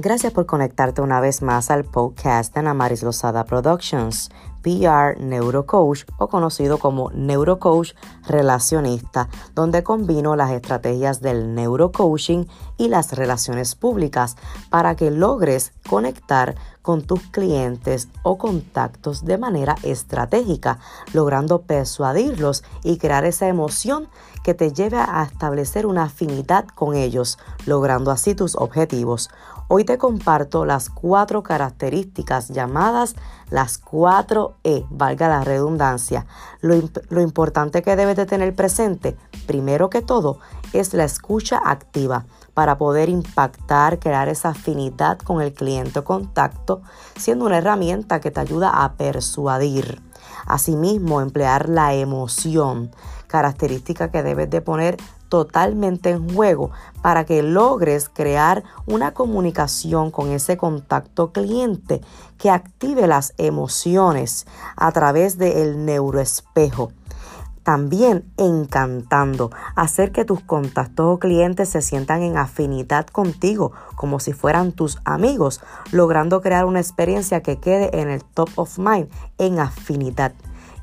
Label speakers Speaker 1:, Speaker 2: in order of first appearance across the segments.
Speaker 1: Gracias por conectarte una vez más al podcast de Ana Maris Lozada Productions, PR Neurocoach o conocido como Neurocoach Relacionista, donde combino las estrategias del neurocoaching y las relaciones públicas para que logres conectar con tus clientes o contactos de manera estratégica, logrando persuadirlos y crear esa emoción que te lleve a establecer una afinidad con ellos, logrando así tus objetivos. Hoy te comparto las cuatro características llamadas las cuatro E, valga la redundancia. Lo, lo, importante que debes de tener presente, primero que todo, es la escucha activa para poder impactar, crear esa afinidad con el cliente contacto, siendo una herramienta que te ayuda a persuadir. Asimismo, emplear la emoción, característica que debes de poner totalmente en juego para que logres crear una comunicación con ese contacto cliente que active las emociones a través del neuroespejo. También encantando, hacer que tus contactos o clientes se sientan en afinidad contigo, como si fueran tus amigos, logrando crear una experiencia que quede en el top of mind, en afinidad.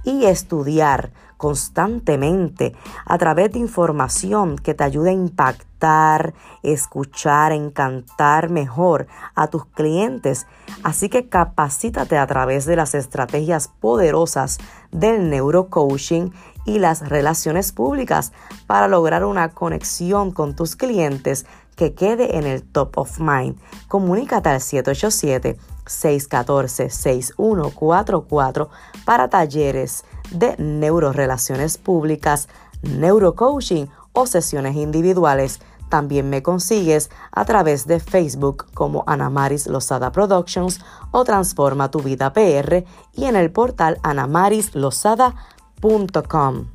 Speaker 1: Y estudiar constantemente a través de información que te ayude a impactar, escuchar, encantar mejor a tus clientes. Así que capacítate a través de las estrategias poderosas del neurocoaching y las relaciones públicas para lograr una conexión con tus clientes que quede en el top of mind. Comunícate al 787 614 6144 para talleres de neurorelaciones públicas, neurocoaching o sesiones individuales. También me consigues a través de Facebook como Anamaris Lozada Productions o Transforma tu vida PR y en el portal anamarislosada.com.